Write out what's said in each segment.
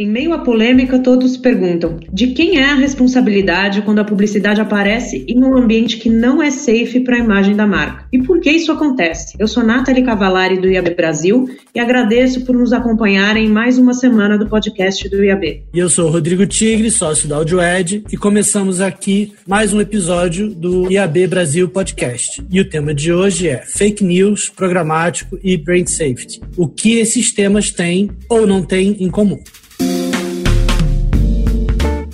Em meio à polêmica, todos perguntam: de quem é a responsabilidade quando a publicidade aparece em um ambiente que não é safe para a imagem da marca? E por que isso acontece? Eu sou Nathalie Cavalari do IAB Brasil e agradeço por nos acompanharem em mais uma semana do podcast do IAB. E eu sou Rodrigo Tigre, sócio da AudioEd, e começamos aqui mais um episódio do IAB Brasil Podcast. E o tema de hoje é Fake News, Programático e Brand Safety. O que esses temas têm ou não têm em comum?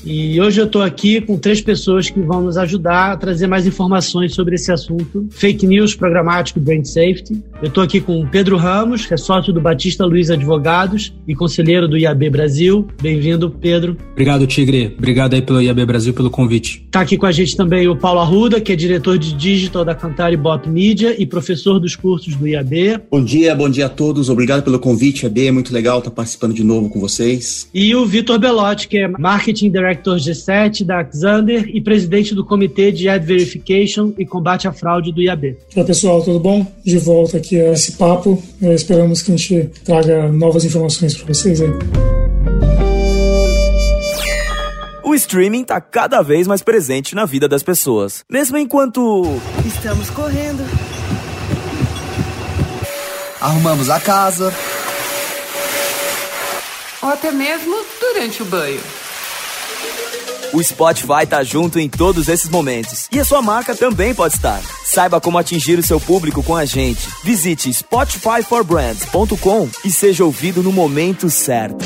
E hoje eu estou aqui com três pessoas que vão nos ajudar a trazer mais informações sobre esse assunto, fake news programático e brand safety. Eu estou aqui com o Pedro Ramos, que é sócio do Batista Luiz Advogados e conselheiro do IAB Brasil. Bem-vindo, Pedro. Obrigado, Tigre. Obrigado aí pelo IAB Brasil pelo convite. Está aqui com a gente também o Paulo Arruda, que é diretor de digital da Cantare Bot Media e professor dos cursos do IAB. Bom dia, bom dia a todos. Obrigado pelo convite, IAB. É muito legal estar participando de novo com vocês. E o Vitor Belotti, que é marketing director Director G7 da Xander e presidente do Comitê de Ad Verification e Combate à Fraude do IAB. Olá pessoal, tudo bom? De volta aqui a esse papo. Esperamos que a gente traga novas informações para vocês aí. O streaming está cada vez mais presente na vida das pessoas. Mesmo enquanto. Estamos correndo. Arrumamos a casa. Ou até mesmo durante o banho. O Spotify tá junto em todos esses momentos. E a sua marca também pode estar. Saiba como atingir o seu público com a gente. Visite spotifyforbrands.com e seja ouvido no momento certo.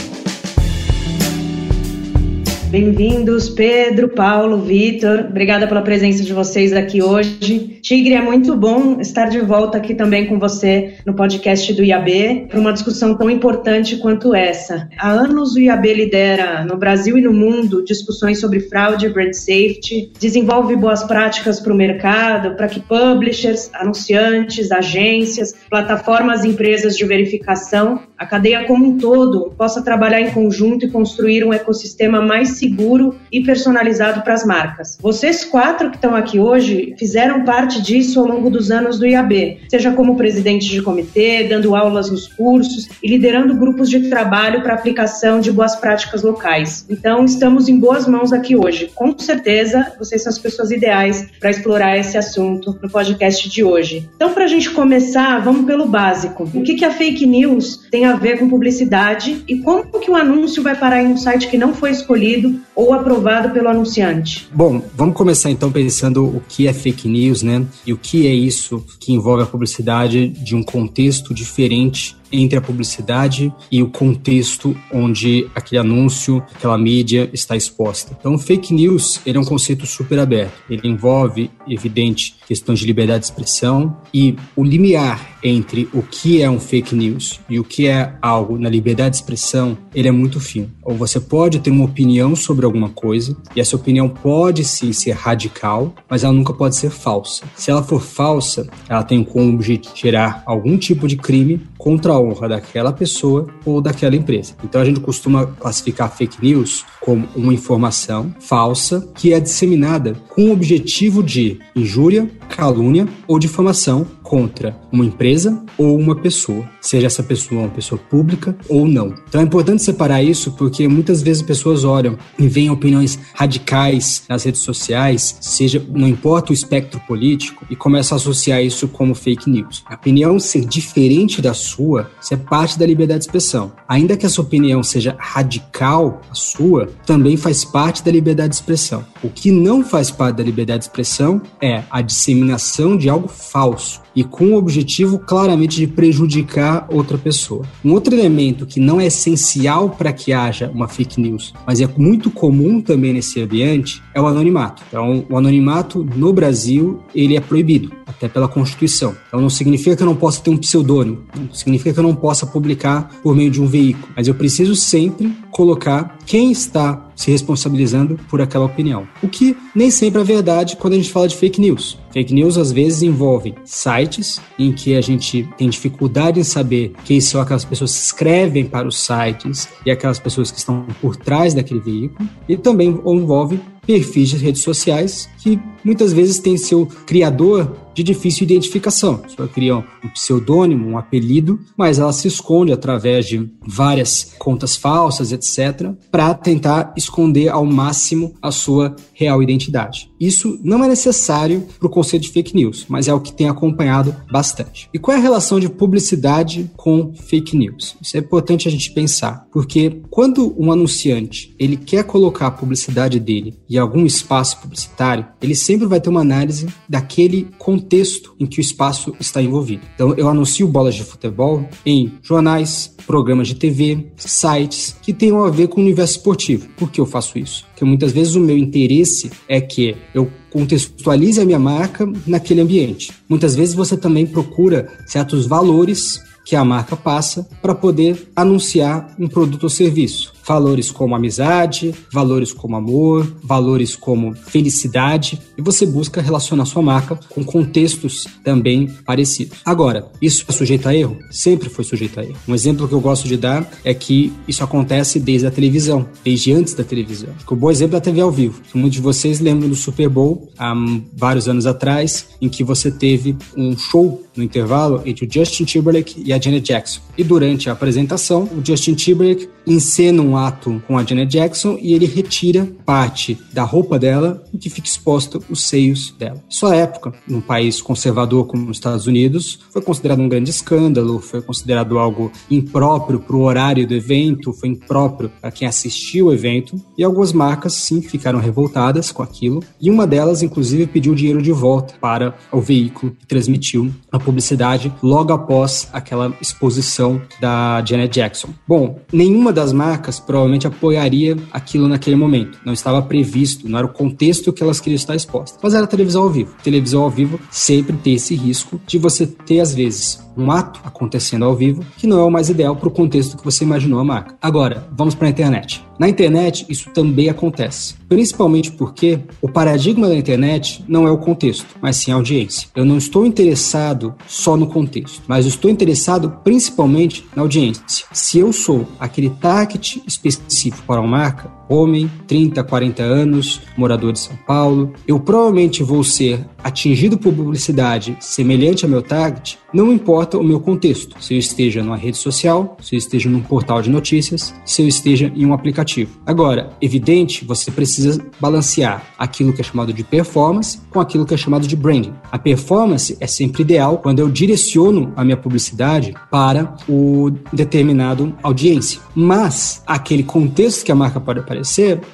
Bem-vindos, Pedro, Paulo, Vitor. Obrigada pela presença de vocês aqui hoje. Tigre, é muito bom estar de volta aqui também com você no podcast do IAB para uma discussão tão importante quanto essa. Há anos o IAB lidera no Brasil e no mundo discussões sobre fraude brand safety, desenvolve boas práticas para o mercado, para que publishers, anunciantes, agências, plataformas e empresas de verificação, a cadeia como um todo, possa trabalhar em conjunto e construir um ecossistema mais seguro e personalizado para as marcas. Vocês quatro que estão aqui hoje fizeram parte disso ao longo dos anos do IAB, seja como presidente de comitê, dando aulas nos cursos e liderando grupos de trabalho para aplicação de boas práticas locais. Então, estamos em boas mãos aqui hoje. Com certeza, vocês são as pessoas ideais para explorar esse assunto no podcast de hoje. Então, para a gente começar, vamos pelo básico. O que, que a fake news tem a ver com publicidade e como que o anúncio vai parar em um site que não foi escolhido ou aprovado pelo anunciante? Bom, vamos começar então pensando o que é fake news, né? E o que é isso que envolve a publicidade de um contexto diferente entre a publicidade e o contexto onde aquele anúncio, aquela mídia está exposta. Então, fake news ele é um conceito super aberto. Ele envolve, evidente, questões de liberdade de expressão e o limiar entre o que é um fake news e o que é algo na liberdade de expressão, ele é muito fino. Ou você pode ter uma opinião sobre alguma coisa e essa opinião pode sim ser radical, mas ela nunca pode ser falsa. Se ela for falsa, ela tem como gerar algum tipo de crime contra honra daquela pessoa ou daquela empresa. Então a gente costuma classificar fake news como uma informação falsa que é disseminada com o objetivo de injúria, calúnia ou difamação contra uma empresa ou uma pessoa, seja essa pessoa uma pessoa pública ou não. Então é importante separar isso porque muitas vezes pessoas olham e veem opiniões radicais nas redes sociais, seja não importa o espectro político, e começam a associar isso como fake news. A opinião ser diferente da sua, isso é parte da liberdade de expressão. Ainda que essa opinião seja radical a sua, também faz parte da liberdade de expressão. O que não faz parte da liberdade de expressão é a disseminação de algo falso e com o objetivo claramente de prejudicar outra pessoa. Um outro elemento que não é essencial para que haja uma fake news, mas é muito comum também nesse ambiente, é o anonimato. Então, o anonimato no Brasil, ele é proibido, até pela Constituição. Então, não significa que eu não possa ter um pseudônimo, não significa que eu não possa publicar por meio de um veículo, mas eu preciso sempre colocar quem está se responsabilizando por aquela opinião. O que nem sempre é verdade quando a gente fala de fake news. Fake news às vezes envolvem sites em que a gente tem dificuldade em saber quem são aquelas pessoas que escrevem para os sites e aquelas pessoas que estão por trás daquele veículo, e também envolve perfis de redes sociais que muitas vezes têm seu criador de difícil identificação. Pessoa cria um pseudônimo, um apelido, mas ela se esconde através de várias contas falsas, etc., para tentar esconder ao máximo a sua real identidade. Isso não é necessário para o conceito de fake news, mas é o que tem acompanhado bastante. E qual é a relação de publicidade com fake news? Isso é importante a gente pensar, porque quando um anunciante ele quer colocar a publicidade dele em algum espaço publicitário, ele sempre vai ter uma análise daquele contexto em que o espaço está envolvido. Então, eu anuncio bolas de futebol em jornais, programas de TV, sites que tenham a ver com o universo esportivo. Por que eu faço isso? Porque muitas vezes o meu interesse é que eu contextualize a minha marca naquele ambiente. Muitas vezes você também procura certos valores que a marca passa para poder anunciar um produto ou serviço. Valores como amizade, valores como amor, valores como felicidade, e você busca relacionar sua marca com contextos também parecidos. Agora, isso é sujeito a erro? Sempre foi sujeito a erro. Um exemplo que eu gosto de dar é que isso acontece desde a televisão, desde antes da televisão. Um bom exemplo é a TV ao vivo. Muitos de vocês lembram do Super Bowl há vários anos atrás, em que você teve um show no intervalo entre o Justin Timberlake e a Janet Jackson. E durante a apresentação, o Justin Timberlake encena um ato com a Janet Jackson e ele retira parte da roupa dela em que fica exposto os seios dela. Sua época, num país conservador como os Estados Unidos, foi considerado um grande escândalo, foi considerado algo impróprio para o horário do evento, foi impróprio para quem assistiu o evento, e algumas marcas sim ficaram revoltadas com aquilo, e uma delas inclusive pediu dinheiro de volta para o veículo que transmitiu a publicidade logo após aquela exposição da Janet Jackson. Bom, nenhuma das marcas provavelmente apoiaria aquilo naquele momento. Não estava previsto, não era o contexto que elas queriam estar expostas. Mas era televisão ao vivo. Televisão ao vivo sempre tem esse risco de você ter, às vezes, um ato acontecendo ao vivo que não é o mais ideal para o contexto que você imaginou a marca. Agora, vamos para a internet. Na internet, isso também acontece, principalmente porque o paradigma da internet não é o contexto, mas sim a audiência. Eu não estou interessado só no contexto, mas estou interessado principalmente na audiência. Se eu sou aquele target específico para uma marca, homem, 30, 40 anos, morador de São Paulo, eu provavelmente vou ser atingido por publicidade semelhante ao meu target, não importa o meu contexto, se eu esteja numa rede social, se eu esteja num portal de notícias, se eu esteja em um aplicativo. Agora, evidente, você precisa balancear aquilo que é chamado de performance com aquilo que é chamado de branding. A performance é sempre ideal quando eu direciono a minha publicidade para o determinado audiência. Mas aquele contexto que a marca pode aparecer,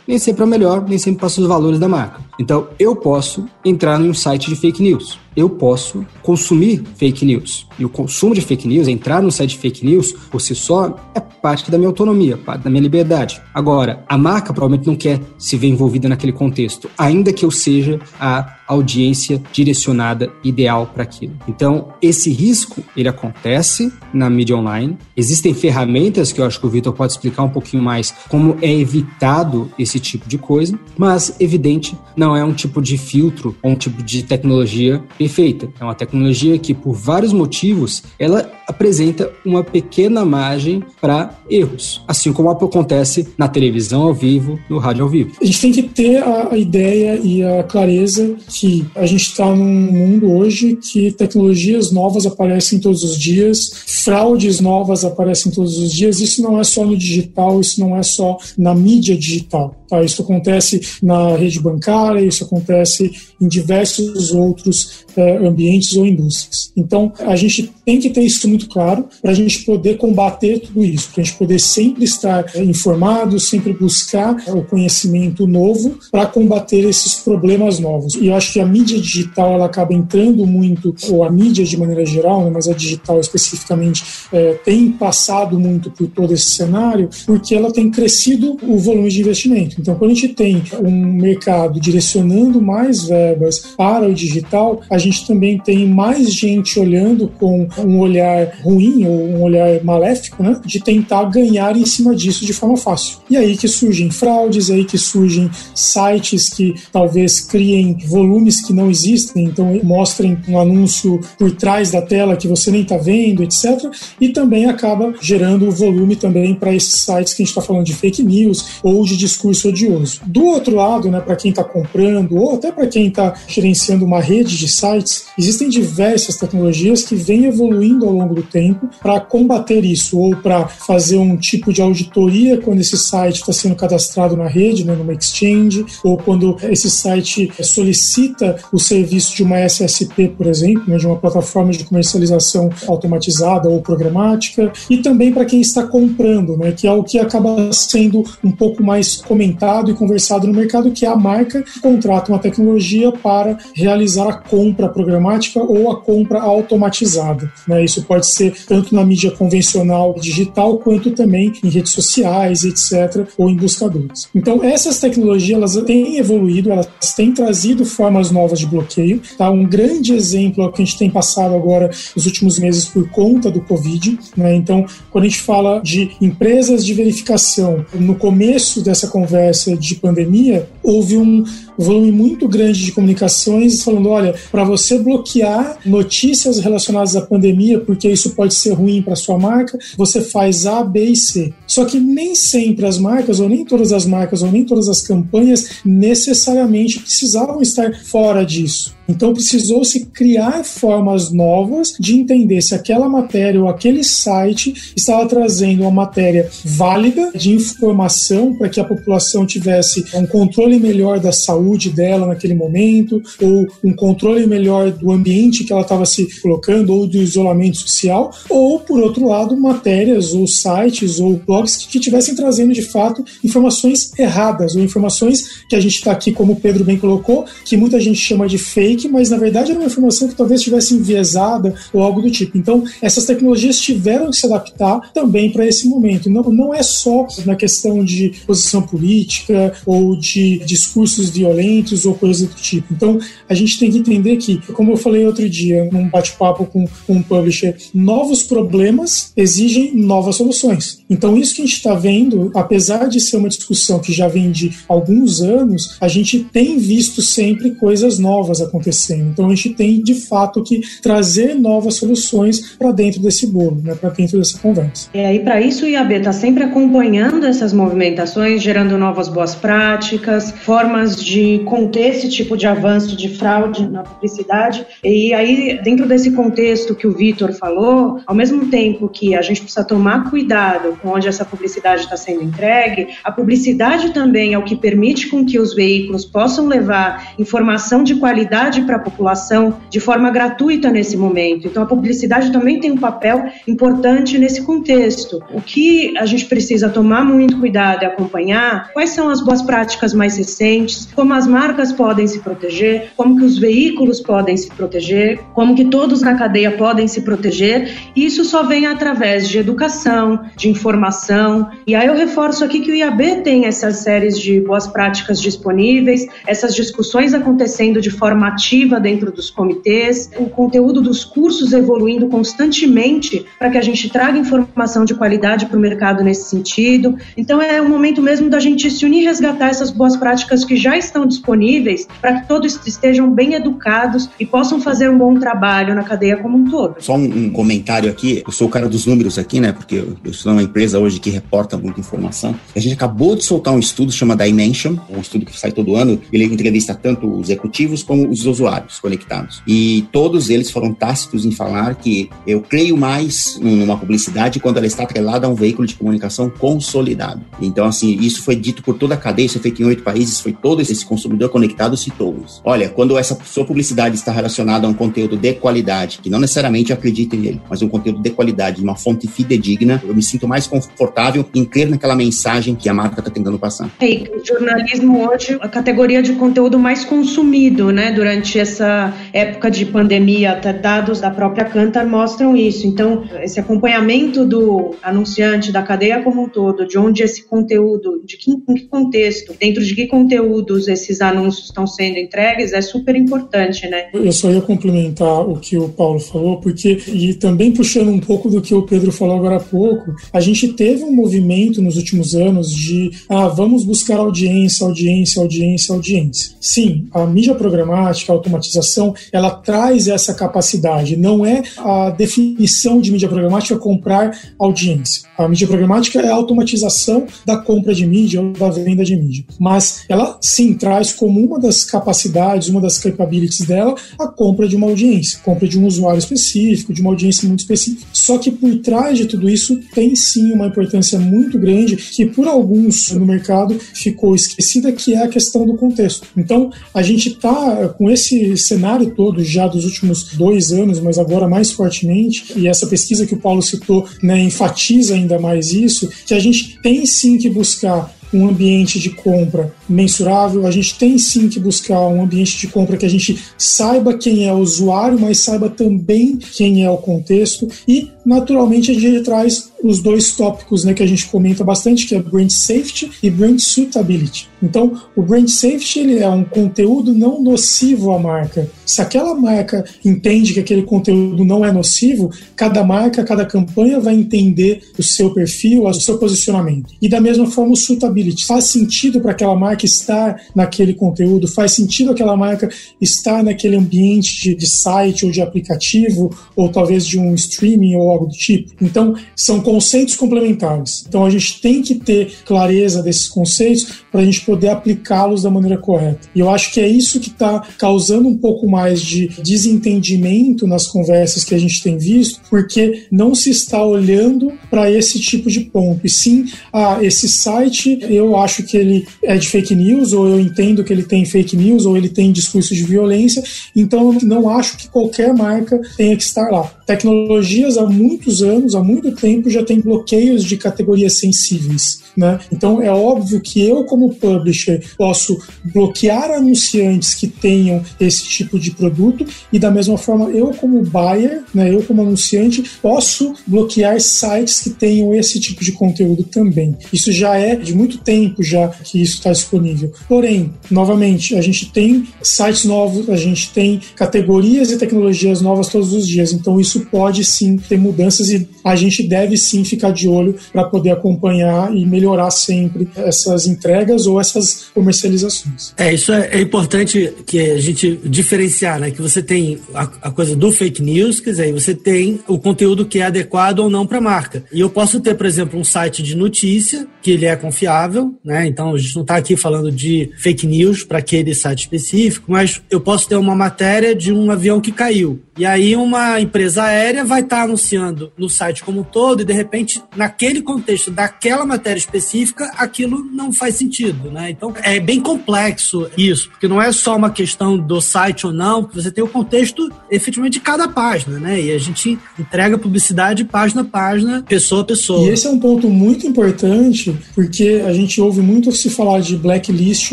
nem sempre é o melhor, nem sempre passa os valores da marca. Então, eu posso entrar em um site de fake news. Eu posso consumir fake news. E o consumo de fake news, entrar no site de fake news, por si só, é parte da minha autonomia, parte da minha liberdade. Agora, a marca provavelmente não quer se ver envolvida naquele contexto, ainda que eu seja a audiência direcionada ideal para aquilo. Então, esse risco, ele acontece na mídia online. Existem ferramentas que eu acho que o Vitor pode explicar um pouquinho mais como é evitado esse tipo de coisa, mas evidente, não é um tipo de filtro ou um tipo de tecnologia perfeita. É uma tecnologia que por vários motivos, ela apresenta uma pequena margem para erros, assim como acontece na televisão ao vivo, no rádio ao vivo. A gente tem que ter a, a ideia e a clareza que a gente está num mundo hoje que tecnologias novas aparecem todos os dias, fraudes novas aparecem todos os dias. Isso não é só no digital, isso não é só na mídia digital. Tá? Isso acontece na rede bancária, isso acontece em diversos outros ambientes ou indústrias. Então, a gente tem que ter isso muito claro para a gente poder combater tudo isso, para a gente poder sempre estar é, informado, sempre buscar o conhecimento novo para combater esses problemas novos. E eu acho que a mídia digital ela acaba entrando muito, ou a mídia de maneira geral, né, mas a digital especificamente, é, tem passado muito por todo esse cenário, porque ela tem crescido o volume de investimento. Então, quando a gente tem um mercado direcionando mais verbas para o digital, a gente também tem mais gente olhando com um olhar ruim ou um olhar maléfico, né, de tentar ganhar em cima disso de forma fácil. E aí que surgem fraudes, aí que surgem sites que talvez criem volumes que não existem, então mostrem um anúncio por trás da tela que você nem está vendo, etc. E também acaba gerando volume também para esses sites que a gente está falando de fake news ou de discurso odioso. Do outro lado, né, para quem está comprando ou até para quem está gerenciando uma rede de sites, existem diversas tecnologias que vêm evoluindo ao longo do tempo para combater isso ou para fazer um tipo de auditoria quando esse site está sendo cadastrado na rede, né, numa exchange, ou quando esse site solicita o serviço de uma SSP, por exemplo, né, de uma plataforma de comercialização automatizada ou programática, e também para quem está comprando, né, que é o que acaba sendo um pouco mais comentado e conversado no mercado, que é a marca que contrata uma tecnologia para realizar a compra programática ou a compra automatizada. Né? Isso pode ser tanto na mídia convencional digital quanto também em redes sociais, etc., ou em buscadores. Então, essas tecnologias elas têm evoluído, elas têm trazido formas novas de bloqueio. Tá? Um grande exemplo é que a gente tem passado agora nos últimos meses por conta do Covid. Né? Então, quando a gente fala de empresas de verificação, no começo dessa conversa de pandemia, houve um volume muito grande de comunicações falando: olha, para você bloquear notícias relacionadas à pandemia, porque isso pode ser ruim para sua marca, você faz A, B e C. Só que nem sempre as marcas, ou nem todas as marcas, ou nem todas as campanhas necessariamente precisavam estar fora disso. Então precisou-se criar formas novas de entender se aquela matéria ou aquele site estava trazendo uma matéria válida de informação para que a população tivesse um controle melhor da saúde dela naquele momento, ou um controle melhor do ambiente que ela estava se colocando, ou do isolamento social, ou, por outro lado, matérias ou sites ou blogs que estivessem trazendo de fato informações erradas, ou informações que a gente está aqui, como o Pedro bem colocou, que muita gente chama de fake fake, mas na verdade era uma informação que talvez estivesse enviesada ou algo do tipo. Então, essas tecnologias tiveram que se adaptar também para esse momento. Não, não é só na questão de posição política ou de discursos violentos ou coisas do tipo. Então, a gente tem que entender que, como eu falei outro dia, num bate-papo com, com um publisher, novos problemas exigem novas soluções. Então, isso que a gente está vendo, apesar de ser uma discussão que já vem de alguns anos, a gente tem visto sempre coisas novas acontecendo acontecendo. Então a gente tem de fato que trazer novas soluções para dentro desse bolo, né, para dentro dessa conversa. É, e para isso o IAB está sempre acompanhando essas movimentações, gerando novas boas práticas, formas de conter esse tipo de avanço de fraude na publicidade. E aí, dentro desse contexto que o Vitor falou, ao mesmo tempo que a gente precisa tomar cuidado com onde essa publicidade está sendo entregue, a publicidade também é o que permite com que os veículos possam levar informação de qualidade publicidade para a população de forma gratuita nesse momento. Então, a publicidade também tem um papel importante nesse contexto. O que a gente precisa tomar muito cuidado e acompanhar quais são as boas práticas mais recentes, como as marcas podem se proteger, como que os veículos podem se proteger, como que todos na cadeia podem se proteger. Isso só vem através de educação, de informação. E aí eu reforço aqui que o IAB tem essas séries de boas práticas disponíveis, essas discussões acontecendo de forma ativa dentro dos comitês, o conteúdo dos cursos evoluindo constantemente para que a gente traga informação de qualidade para o mercado nesse sentido. Então é o momento mesmo da gente se unir e resgatar essas boas práticas que já estão disponíveis para que todos estejam bem educados e possam fazer um bom trabalho na cadeia como um todo. Só um, comentário aqui, eu sou o cara dos números aqui, né? Porque eu, estou numa empresa hoje que reporta muita informação. A gente acabou de soltar um estudo chamado Dimension, um estudo que sai todo ano. Ele entrevista tanto os executivos como os usuários conectados. E todos eles foram tácitos em falar que eu creio mais numa publicidade quando ela está atrelada a um veículo de comunicação consolidado. Então, assim, isso foi dito por toda a cadeia, isso é feito em oito países, foi todo esse consumidor conectado citou isso. Olha, quando essa sua publicidade está relacionada a um conteúdo de qualidade, que não necessariamente acredite nele, mas um conteúdo de qualidade, uma fonte fidedigna, eu me sinto mais confortável em crer naquela mensagem que a marca está tentando passar. E jornalismo hoje, a categoria de conteúdo mais consumido, né, durante durante essa época de pandemia, até dados da própria Cantar mostram isso. Então, esse acompanhamento do anunciante, da cadeia como um todo, de onde esse conteúdo, de que, em que contexto, dentro de que conteúdos esses anúncios estão sendo entregues é super importante, né? Eu só ia complementar o que o Paulo falou, porque, e também puxando um pouco do que o Pedro falou agora há pouco, a gente teve um movimento nos últimos anos de, ah, vamos buscar audiência, audiência, audiência, audiência. Sim, a mídia programática, a automatização, ela traz essa capacidade. Não é a definição de mídia programática comprar audiência. A mídia programática é a automatização da compra de mídia ou da venda de mídia. Mas ela sim traz como uma das capacidades, uma das capabilities dela, a compra de uma audiência, compra de um usuário específico, de uma audiência muito específica. Só que por trás de tudo isso tem sim uma importância muito grande que por alguns no mercado ficou esquecida, que é a questão do contexto. Então a gente está com esse cenário todo já dos últimos dois anos, mas agora mais fortemente, e essa pesquisa que o Paulo citou né, enfatiza ainda mais isso, que a gente tem sim que buscar um ambiente de compra mensurável, a gente tem sim que buscar um ambiente de compra que a gente saiba quem é o usuário, mas saiba também quem é o contexto e naturalmente a gente traz os dois tópicos né, que a gente comenta bastante, que é brand safety e brand suitability. Então, o brand safety ele é um conteúdo não nocivo à marca. Se aquela marca entende que aquele conteúdo não é nocivo, cada marca, cada campanha vai entender o seu perfil, o seu posicionamento. E da mesma forma, o suitability. Faz sentido para aquela marca estar naquele conteúdo? Faz sentido aquela marca estar naquele ambiente de, de site ou de aplicativo, ou talvez de um streaming ou algo do tipo? Então, são conceitos complementares. Então, a gente tem que ter clareza desses conceitos para a gente poder aplicá-los da maneira correta. E eu acho que é isso que está causando um pouco mais de desentendimento nas conversas que a gente tem visto, porque não se está olhando para esse tipo de ponto. E sim, ah, esse site eu acho que ele é de fake news, ou eu entendo que ele tem fake news, ou ele tem discurso de violência, então eu não acho que qualquer marca tenha que estar lá. Tecnologias há muitos anos, há muito tempo, já tem bloqueios de categorias sensíveis. Né? Então é óbvio que eu, como publisher, posso bloquear anunciantes que tenham esse tipo de produto, e da mesma forma, eu, como buyer, né, eu, como anunciante, posso bloquear sites que tenham esse tipo de conteúdo também. Isso já é de muito tempo já que isso está disponível. Porém, novamente, a gente tem sites novos, a gente tem categorias e tecnologias novas todos os dias, então isso pode sim ter mudanças e a gente deve sim ficar de olho para poder acompanhar e melhorar sempre essas entregas ou essas comercializações. É, isso é, é importante que a gente diferenciar, né? Que você tem a, a, coisa do fake news, quer dizer, você tem o conteúdo que é adequado ou não para a marca. E eu posso ter, por exemplo, um site de notícia que ele é confiável, né? Então a gente não está aqui falando de fake news para aquele site específico, mas eu posso ter uma matéria de um avião que caiu. E aí uma empresa aérea vai estar tá anunciando no site como um todo e de repente naquele contexto daquela matéria específica aquilo não faz sentido, né? Então é bem complexo isso, porque não é só uma questão do site ou não, você tem o contexto efetivamente de cada página, né? E a gente entrega publicidade página a página, pessoa a pessoa. E esse é um ponto muito importante, porque a gente ouve muito se falar de blacklist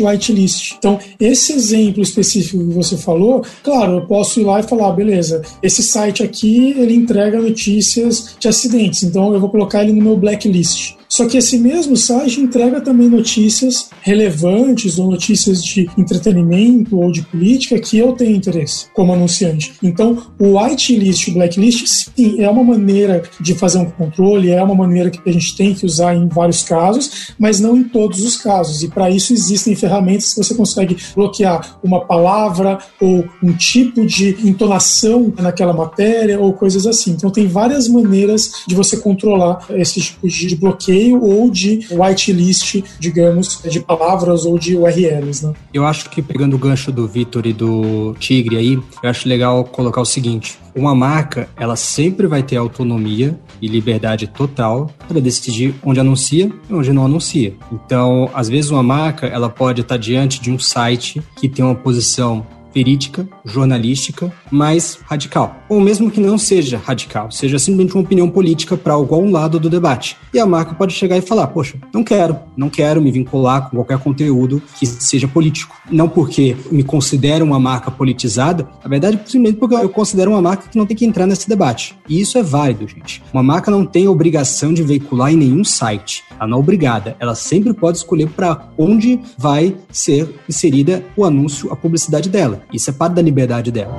whitelist. Então, esse exemplo específico que você falou, claro, eu posso ir lá e falar, beleza, esse site aqui ele entrega notícias de acidentes, então eu vou colocar ele no meu blacklist. Só que esse mesmo site entrega também notícias relevantes ou notícias de entretenimento ou de política que eu tenho interesse como anunciante. Então, o whitelist o blacklist, sim, é uma maneira de fazer um controle, é uma maneira que a gente tem que usar em vários casos, mas não em todos os casos. E para isso existem ferramentas que você consegue bloquear uma palavra ou um tipo de entonação naquela matéria ou coisas assim. Então, tem várias maneiras de você controlar esse tipo de bloqueio ou de whitelist, digamos, de palavras ou de URLs, né? Eu acho que pegando o gancho do Vitor e do Tigre aí, eu acho legal colocar o seguinte: uma marca, ela sempre vai ter autonomia e liberdade total para decidir onde anuncia e onde não anuncia. Então, às vezes uma marca, ela pode estar diante de um site que tem uma posição verídica, jornalística, mas radical. Ou mesmo que não seja radical, seja simplesmente uma opinião política para algum lado do debate. E a marca pode chegar e falar: Poxa, não quero, não quero me vincular com qualquer conteúdo que seja político. Não porque me considero uma marca politizada, na verdade, simplesmente porque eu considero uma marca que não tem que entrar nesse debate. E isso é válido, gente. Uma marca não tem obrigação de veicular em nenhum site. Ela não é obrigada. Ela sempre pode escolher para onde vai ser inserida o anúncio, a publicidade dela. Isso é parte da liberdade dela.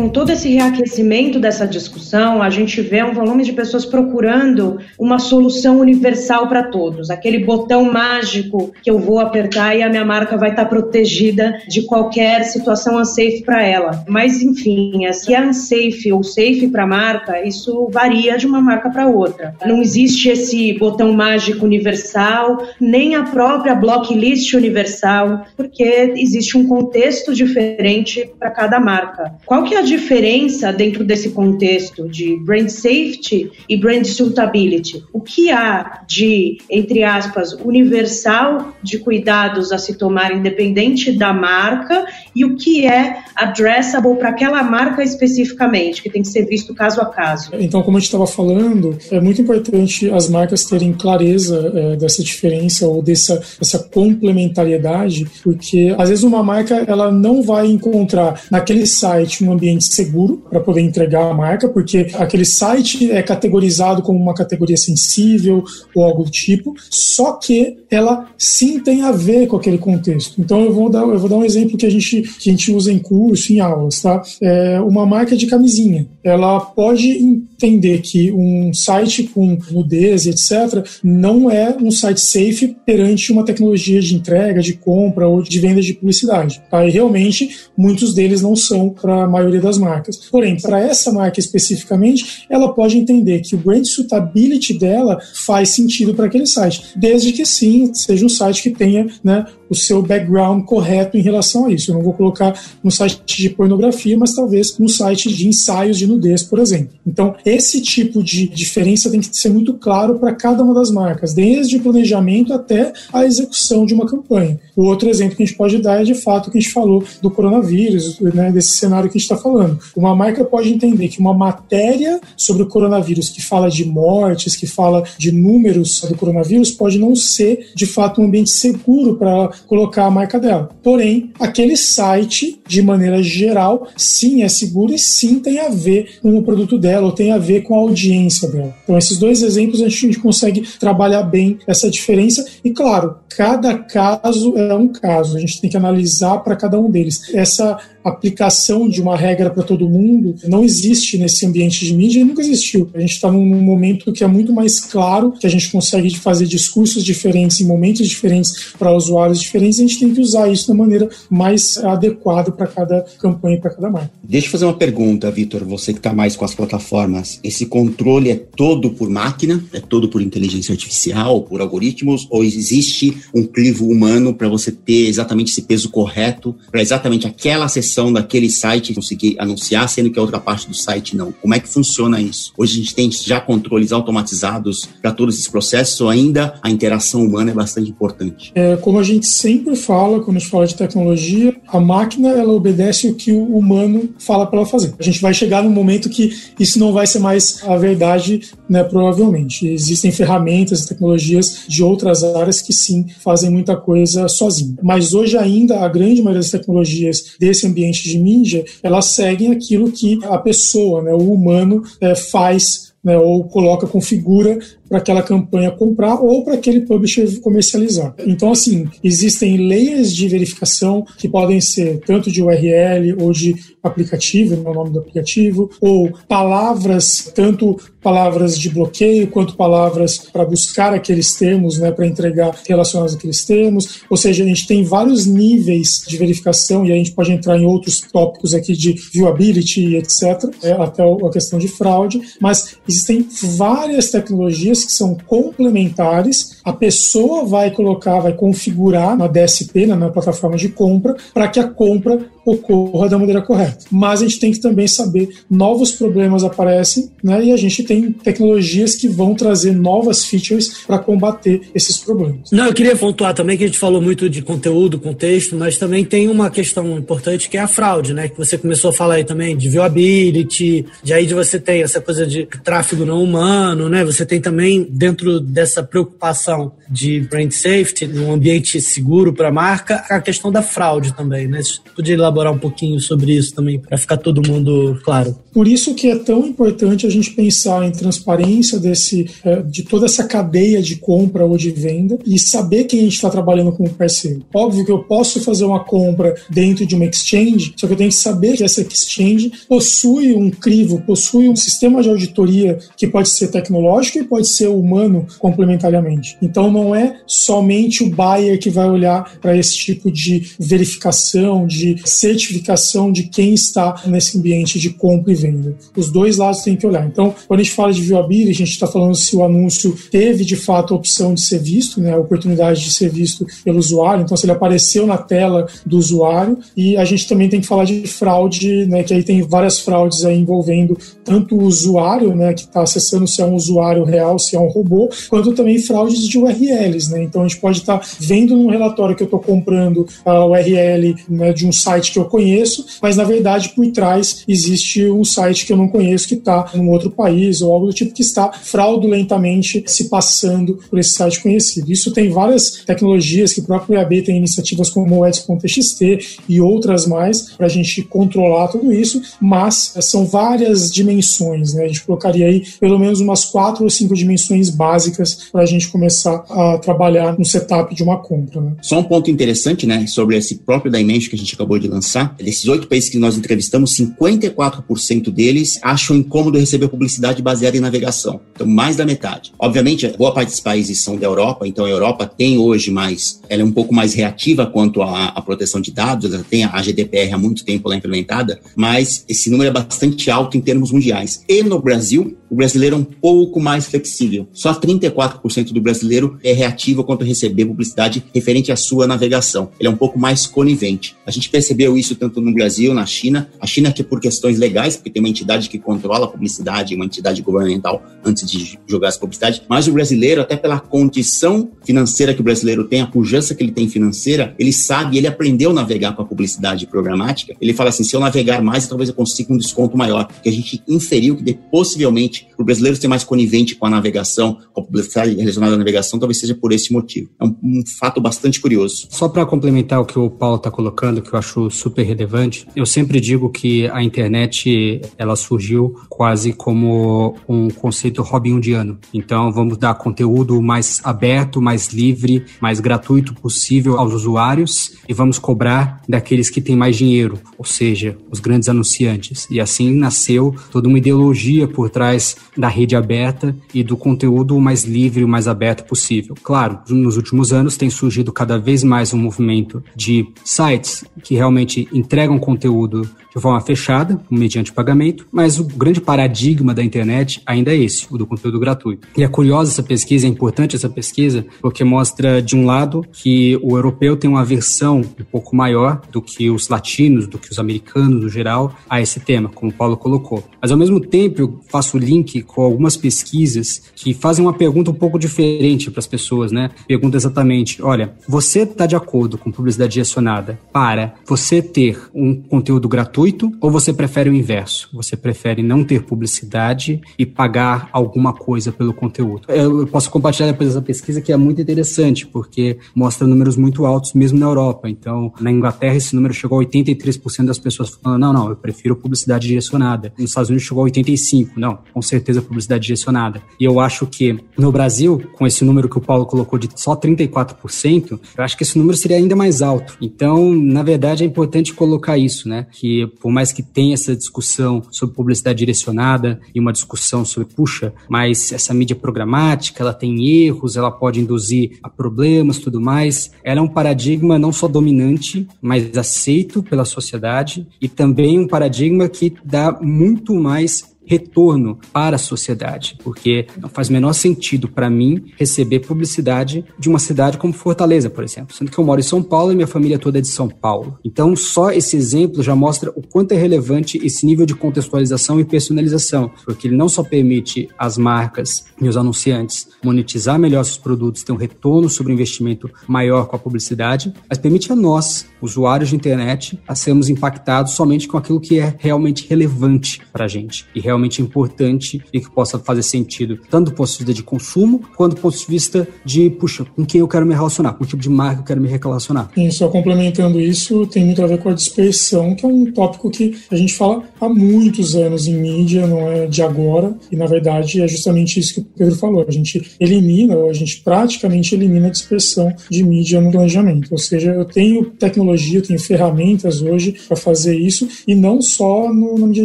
Com todo esse reaquecimento dessa discussão, a gente vê um volume de pessoas procurando uma solução universal para todos, aquele botão mágico que eu vou apertar e a minha marca vai estar tá protegida de qualquer situação unsafe para ela. Mas, enfim, se é unsafe ou safe para a marca, isso varia de uma marca para outra. Não existe esse botão mágico universal, nem a própria blocklist universal, porque existe um contexto diferente para cada marca. Qual que é a diferença dentro desse contexto de brand safety e brand suitability? O que há de, entre aspas, universal de cuidados a se tomar independente da marca e o que é addressable para aquela marca especificamente, que tem que ser visto caso a caso? Então, como a gente estava falando, é muito importante as marcas terem clareza é, dessa diferença ou dessa, dessa complementariedade, porque às vezes uma marca ela não vai encontrar naquele site um ambiente seguro para poder entregar a marca, porque aquele site é categorizado como uma categoria sensível ou algo do tipo, só que ela sim tem a ver com aquele contexto. Então eu vou dar, eu vou dar um exemplo que a gente, que a gente usa em curso, em aulas, tá? É uma marca de camisinha. Ela pode entender que um site com nudez e etc. não é um site safe perante uma tecnologia de entrega, de compra ou de venda de publicidade. Tá? E realmente muitos deles não são para a maioria das marcas. Porém, para essa marca especificamente, ela pode entender que o brand suitability dela faz sentido para aquele site, desde que sim seja um site que tenha né, o seu background correto em relação a isso. Eu não vou colocar no site de pornografia, mas talvez no site de ensaios de nudez, por exemplo. Então, esse tipo de diferença tem que ser muito claro para cada uma das marcas, desde o planejamento até a execução de uma campanha. O outro exemplo que a gente pode dar é de fato o que a gente falou do coronavírus, né, desse cenário que a gente está falando. Uma marca pode entender que uma matéria sobre o coronavírus que fala de mortes, que fala de números do coronavírus, pode não ser de fato um ambiente seguro para colocar a marca dela. Porém, aquele site, de maneira geral, sim é seguro e sim tem a ver com o produto dela ou tem a ver com a audiência dela. Então, esses dois exemplos a gente consegue trabalhar bem essa diferença e, claro, cada caso é um caso, a gente tem que analisar para cada um deles. Essa aplicação de uma regra para todo mundo não existe nesse ambiente de mídia e nunca existiu. A gente está num momento que é muito mais claro, que a gente consegue fazer discursos diferentes em momentos diferentes para usuários diferentes, a gente tem que usar isso da maneira mais adequada para cada campanha e para cada marca. Deixa eu fazer uma pergunta, Vitor, você que está mais com as plataformas. Esse controle é todo por máquina? É todo por inteligência artificial, por algoritmos? Ou existe um clivo humano para você ter exatamente esse peso correto para exatamente aquela sessão daquele site conseguir anunciar, sendo que a outra parte do site não. Como é que funciona isso? Hoje a gente tem já controles automatizados para todos esses processos ou ainda a interação humana é bastante importante? É, como a gente sempre fala quando a gente fala de tecnologia, a máquina ela obedece o que o humano fala para ela fazer. A gente vai chegar num momento que isso não vai ser mais a verdade, né, provavelmente. Existem ferramentas e tecnologias de outras áreas que sim fazem muita coisa sozinho. Mas hoje ainda a grande maioria das tecnologias desse ambiente de mídia, elas seguem aquilo que a pessoa, né, o humano, é, faz né, ou coloca, configura para aquela campanha comprar ou para aquele publisher comercializar. Então, assim, existem layers de verificação que podem ser tanto de URL ou de aplicativo, no nome do aplicativo, ou palavras, tanto palavras de bloqueio quanto palavras para buscar aqueles termos, né, para entregar relacionados àqueles termos. Ou seja, a gente tem vários níveis de verificação e a gente pode entrar em outros tópicos aqui de viewability etc, é, até a questão de fraude, mas existem várias tecnologias que são complementares. A pessoa vai colocar, vai configurar na DSP, na plataforma de compra, para que a compra ocorra da maneira correta. Mas a gente tem que também saber novos problemas aparecem, né? E a gente tem tecnologias que vão trazer novas features para combater esses problemas. Não, eu queria pontuar também que a gente falou muito de conteúdo, contexto, mas também tem uma questão importante que é a fraude, né? Que você começou a falar aí também de viewability, de aí de você tem essa coisa de tráfego não humano, né? Você tem também dentro dessa preocupação de brand safety, um ambiente seguro para a marca, a questão da fraude também, né? Você podia elaborar um pouquinho sobre isso também para ficar todo mundo claro. Por isso que é tão importante a gente pensar em transparência desse, eh, de toda essa cadeia de compra ou de venda e saber quem a gente está trabalhando com o parceiro. Óbvio que eu posso fazer uma compra dentro de uma exchange, só que eu tenho que saber que essa exchange possui um crivo, possui um sistema de auditoria que pode ser tecnológico e pode ser humano complementariamente. Então não é somente o buyer que vai olhar para esse tipo de verificação, de certificação de quem está nesse ambiente de compra e venda. Os dois lados têm que olhar. Então, quando a gente fala de viewability, a gente está falando se o anúncio teve de fato a opção de ser visto, né, a oportunidade de ser visto pelo usuário, então se ele apareceu na tela do usuário, e a gente também tem que falar de fraude, né, que aí tem várias fraudes aí envolvendo tanto o usuário, né, que está acessando se é um usuário real, se é um robô, quanto também fraudes de URLs, né, então a gente pode estar tá vendo num relatório que eu estou comprando a URL né, de um site que eu conheço, mas na verdade por trás existe um site que eu não conheço que está em outro país ou algo do tipo que está fraudulentamente se passando por esse site conhecido. Isso tem várias tecnologias que o próprio IAB tem iniciativas como o Eds.txt e outras mais para a gente controlar tudo isso, mas são várias dimensões, né? A gente colocaria aí pelo menos umas quatro ou cinco dimensões básicas para a gente começar a trabalhar no setup de uma compra. Né? Só um ponto interessante, né, sobre esse próprio Dimension que a gente acabou de lançar. Desses oito países que nós entrevistamos, 54% deles acham incômodo receber publicidade baseada em navegação. Então, mais da metade. Obviamente, boa parte dos países são da Europa, então a Europa tem hoje mais, ela é um pouco mais reativa quanto à, à proteção de dados, ela tem a GDPR há muito tempo lá implementada, mas esse número é bastante alto em termos mundiais. E no Brasil, o brasileiro é um pouco mais flexível. Só 34% do brasileiro é reativo quanto a receber publicidade referente à sua navegação. Ele é um pouco mais conivente. A gente percebeu isso tanto no Brasil, na China. A China que por questões legais, porque tem uma entidade que controla a publicidade, uma entidade governamental antes de jogar essa publicidade, mas o brasileiro, até pela condição financeira que o brasileiro tem, a pujança que ele tem financeira, ele sabe, ele aprendeu a navegar com a publicidade programática. Ele fala assim: se eu navegar mais, talvez eu consiga um desconto maior, porque a gente inferiu que possivelmente page o brasileiro ser mais conivente com a navegação, com a publicidade relacionada à navegação, talvez seja por esse motivo. É um, um fato bastante curioso. Só para complementar o que o Paulo está colocando, que eu acho super relevante, eu sempre digo que a internet ela surgiu quase como um conceito Robin Hoodiano. Então vamos dar conteúdo mais aberto, mais livre, mais gratuito possível aos usuários e vamos cobrar daqueles que têm mais dinheiro, ou seja, os grandes anunciantes. E assim nasceu toda uma ideologia por trás da rede aberta e do conteúdo o mais livre, o mais aberto possível. Claro, nos últimos anos tem surgido cada vez mais um movimento de sites que realmente entregam conteúdo de forma fechada, mediante pagamento, mas o grande paradigma da internet ainda é esse, o do conteúdo gratuito. E é curiosa essa pesquisa, é importante essa pesquisa, porque mostra, de um lado, que o europeu tem uma aversão um pouco maior do que os latinos, do que os americanos no geral, a esse tema, como o Paulo colocou. Mas, ao mesmo tempo, eu faço link com algumas pesquisas que fazem uma pergunta um pouco diferente para as pessoas, né? Pergunta exatamente, olha, você está de acordo com publicidade direcionada para você ter um conteúdo gratuito gratuito ou você prefere o inverso? Você prefere não ter publicidade e pagar alguma coisa pelo conteúdo? Eu posso compartilhar depois essa pesquisa que é muito interessante, porque mostra números muito altos mesmo na Europa. Então, na Inglaterra, esse número chegou a 83% das pessoas falando: não, não, eu prefiro publicidade direcionada. Nos Estados Unidos chegou a 85%. Não, com certeza publicidade direcionada. E eu acho que no Brasil, com esse número que o Paulo colocou de só 34%, eu acho que esse número seria ainda mais alto. Então, na verdade, é importante colocar isso, né? Que por mais que tenha essa discussão sobre publicidade direcionada e uma discussão sobre, puxa, mas essa mídia programática, ela tem erros, ela pode induzir a problemas, tudo mais, ela é um paradigma não só dominante, mas aceito pela sociedade e também um paradigma que dá muito mais retorno para a sociedade, porque não faz menor sentido para mim receber publicidade de uma cidade como Fortaleza, por exemplo, sendo que eu moro em São Paulo e minha família toda é de São Paulo. Então, só esse exemplo já mostra o quanto é relevante esse nível de contextualização e personalização, porque ele não só permite às marcas e os anunciantes monetizar melhor seus produtos, ter um retorno sobre o investimento maior com a publicidade, mas permite a nós, usuários de internet, a sermos impactados somente com aquilo que é realmente relevante para a gente e realmente importante e que possa fazer sentido, tanto do ponto de vista de consumo, quanto do ponto de vista de, puxa, com quem eu quero me relacionar, com que tipo de marca eu quero me relacionar. E só complementando isso, tem muito a ver com a dispersão, que é um tópico que a gente fala há muitos anos em mídia, não é de agora, e na verdade é justamente isso que o Pedro falou. A gente elimina, ou a gente praticamente elimina a dispersão de mídia no planejamento. Ou seja, eu tenho tecnologia, eu tenho ferramentas hoje para fazer isso, e não só no, na mídia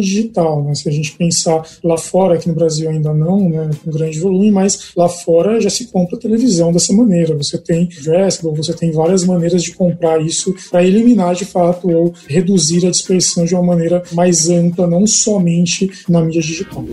digital. Né? Se a gente pensar lá fora, aqui no Brasil ainda não, né, com grande volume, mas lá fora já se compra televisão dessa maneira. Você tem Dressable, você tem várias maneiras de comprar isso para eliminar de fato ou reduzir a dispersão de uma maneira mais ampla, não somente na mídia digital.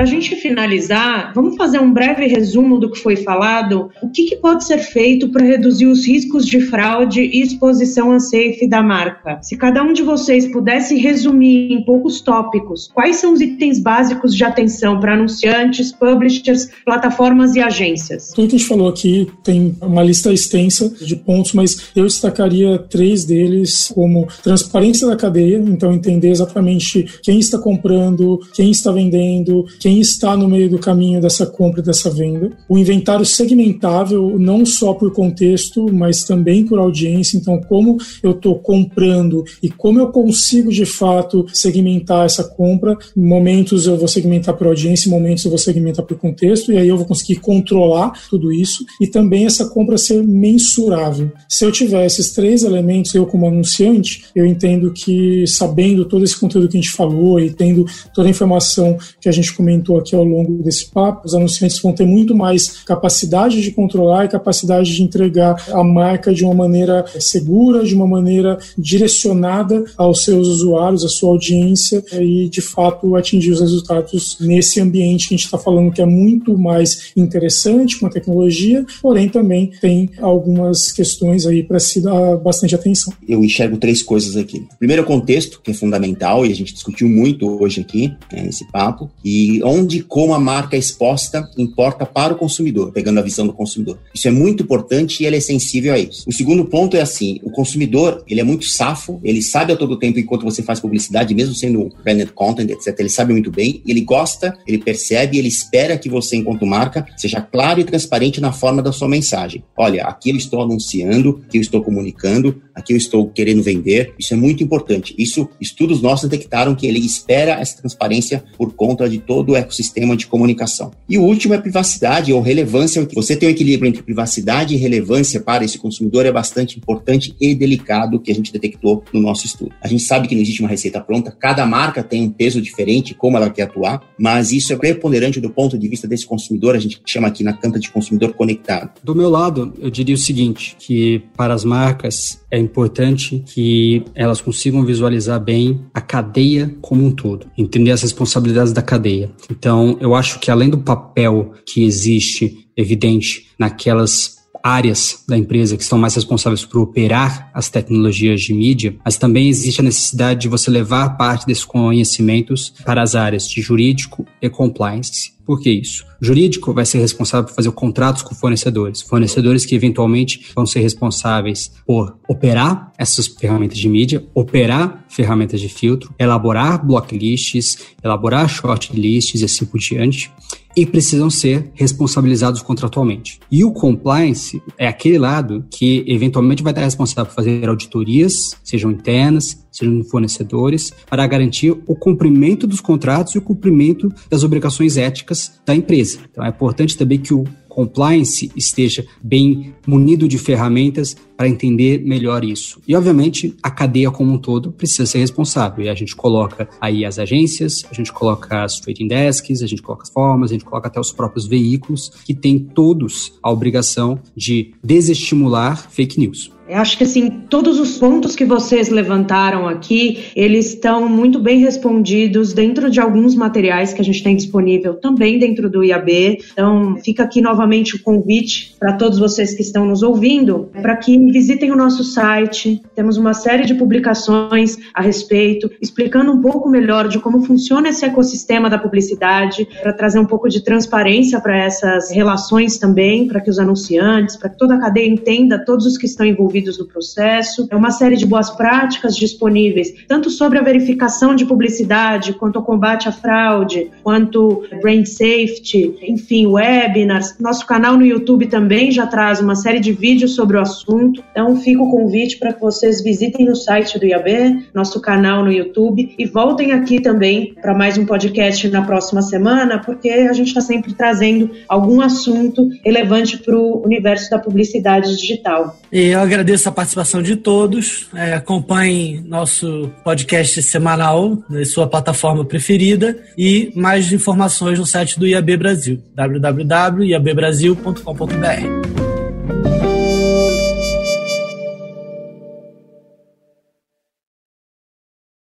Para a gente finalizar, vamos fazer um breve resumo do que foi falado. O que, que pode ser feito para reduzir os riscos de fraude e exposição unsafe da marca? Se cada um de vocês pudesse resumir em poucos tópicos, quais são os itens básicos de atenção para anunciantes, publishers, plataformas e agências? Tudo que a gente falou aqui tem uma lista extensa de pontos, mas eu destacaria três deles como transparência da cadeia, então entender exatamente quem está comprando, quem está vendendo, quem está no meio do caminho dessa compra e dessa venda. O inventário segmentável, não só por contexto, mas também por audiência. Então, como eu estou comprando e como eu consigo de fato segmentar essa compra. Momentos eu vou segmentar por audiência, momentos eu vou segmentar por contexto, e aí eu vou conseguir controlar tudo isso e também essa compra ser mensurável. Se eu tiver esses três elementos, eu como anunciante, eu entendo que sabendo todo esse conteúdo que a gente falou e tendo toda a informação que a gente comentou comentou aqui ao longo desse papo, os anunciantes vão ter muito mais capacidade de controlar e capacidade de entregar a marca de uma maneira segura, de uma maneira direcionada aos seus usuários, à sua audiência e, de fato, atingir os resultados nesse ambiente que a gente está falando que é muito mais interessante com a tecnologia, porém também tem algumas questões aí para se dar bastante atenção. Eu enxergo três coisas aqui. Primeiro, o contexto, que é fundamental e a gente discutiu muito hoje aqui, né, nesse papo, e onde e como a marca é exposta importa para o consumidor, pegando a visão do consumidor. Isso é muito importante e ele é sensível a isso. O segundo ponto é assim, o consumidor, ele é muito safo, ele sabe a todo tempo enquanto você faz publicidade, mesmo sendo branded content, etc, ele sabe muito bem, ele gosta, ele percebe, ele espera que você, enquanto marca, seja claro e transparente na forma da sua mensagem. Olha, aqui eu estou anunciando, aqui eu estou comunicando, aqui eu estou querendo vender. Isso é muito importante. Isso, estudos nossos detectaram que ele espera essa transparência por conta de todo o ecossistema de comunicação. E o último é privacidade ou relevância. Você tem um equilíbrio entre privacidade e relevância para esse consumidor é bastante importante e delicado que a gente detectou no nosso estudo. A gente sabe que não existe uma receita pronta, cada marca tem um peso diferente, como ela quer atuar, mas isso é preponderante do ponto de vista desse consumidor, a gente chama aqui na canta de consumidor conectado. Do meu lado, eu diria o seguinte, que para as marcas é importante que elas consigam visualizar bem a cadeia como um todo, entender as responsabilidades da cadeia. Então, eu acho que além do papel que existe evidente naquelas áreas da empresa que estão mais responsáveis por operar as tecnologias de mídia, mas também existe a necessidade de você levar parte desses conhecimentos para as áreas de jurídico e compliance. Por que isso? O jurídico vai ser responsável por fazer contratos com fornecedores, fornecedores que eventualmente vão ser responsáveis por operar essas ferramentas de mídia, operar ferramentas de filtro, elaborar blocklists, elaborar shortlists e assim por diante e precisam ser responsabilizados contratualmente. E o compliance é aquele lado que eventualmente vai estar responsável por fazer auditorias, sejam internas, sejam fornecedores, para garantir o cumprimento dos contratos e o cumprimento das obrigações éticas da empresa. Então é importante também que o compliance esteja bem munido de ferramentas para entender melhor isso. E, obviamente, a cadeia como um todo precisa ser responsável. E a gente coloca aí as agências, a gente coloca as trading desks, a gente coloca as formas, a gente coloca até os próprios veículos, que têm todos a obrigação de desestimular fake news. Eu acho que assim, todos os pontos que vocês levantaram aqui, eles estão muito bem respondidos dentro de alguns materiais que a gente tem disponível também dentro do IAB. Então, fica aqui novamente o convite para todos vocês que estão nos ouvindo, para que visitem o nosso site. Temos uma série de publicações a respeito, explicando um pouco melhor de como funciona esse ecossistema da publicidade, para trazer um pouco de transparência para essas relações também, para que os anunciantes, para que toda a cadeia entenda todos os que estão envolvidos envolvidos no processo. É uma série de boas práticas disponíveis, tanto sobre a verificação de publicidade, quanto ao combate à fraude, quanto brand safety, enfim, webinars. Nosso canal no YouTube também já traz uma série de vídeos sobre o assunto. Então, fica o convite para que vocês visitem o site do IAB, nosso canal no YouTube, e voltem aqui também para mais um podcast na próxima semana, porque a gente está sempre trazendo algum assunto relevante para o universo da publicidade digital. E eu agradeço a participação de todos. É, acompanhem nosso podcast semanal na sua plataforma preferida e mais informações no site do IAB Brasil, www.iabbrasil.com.br.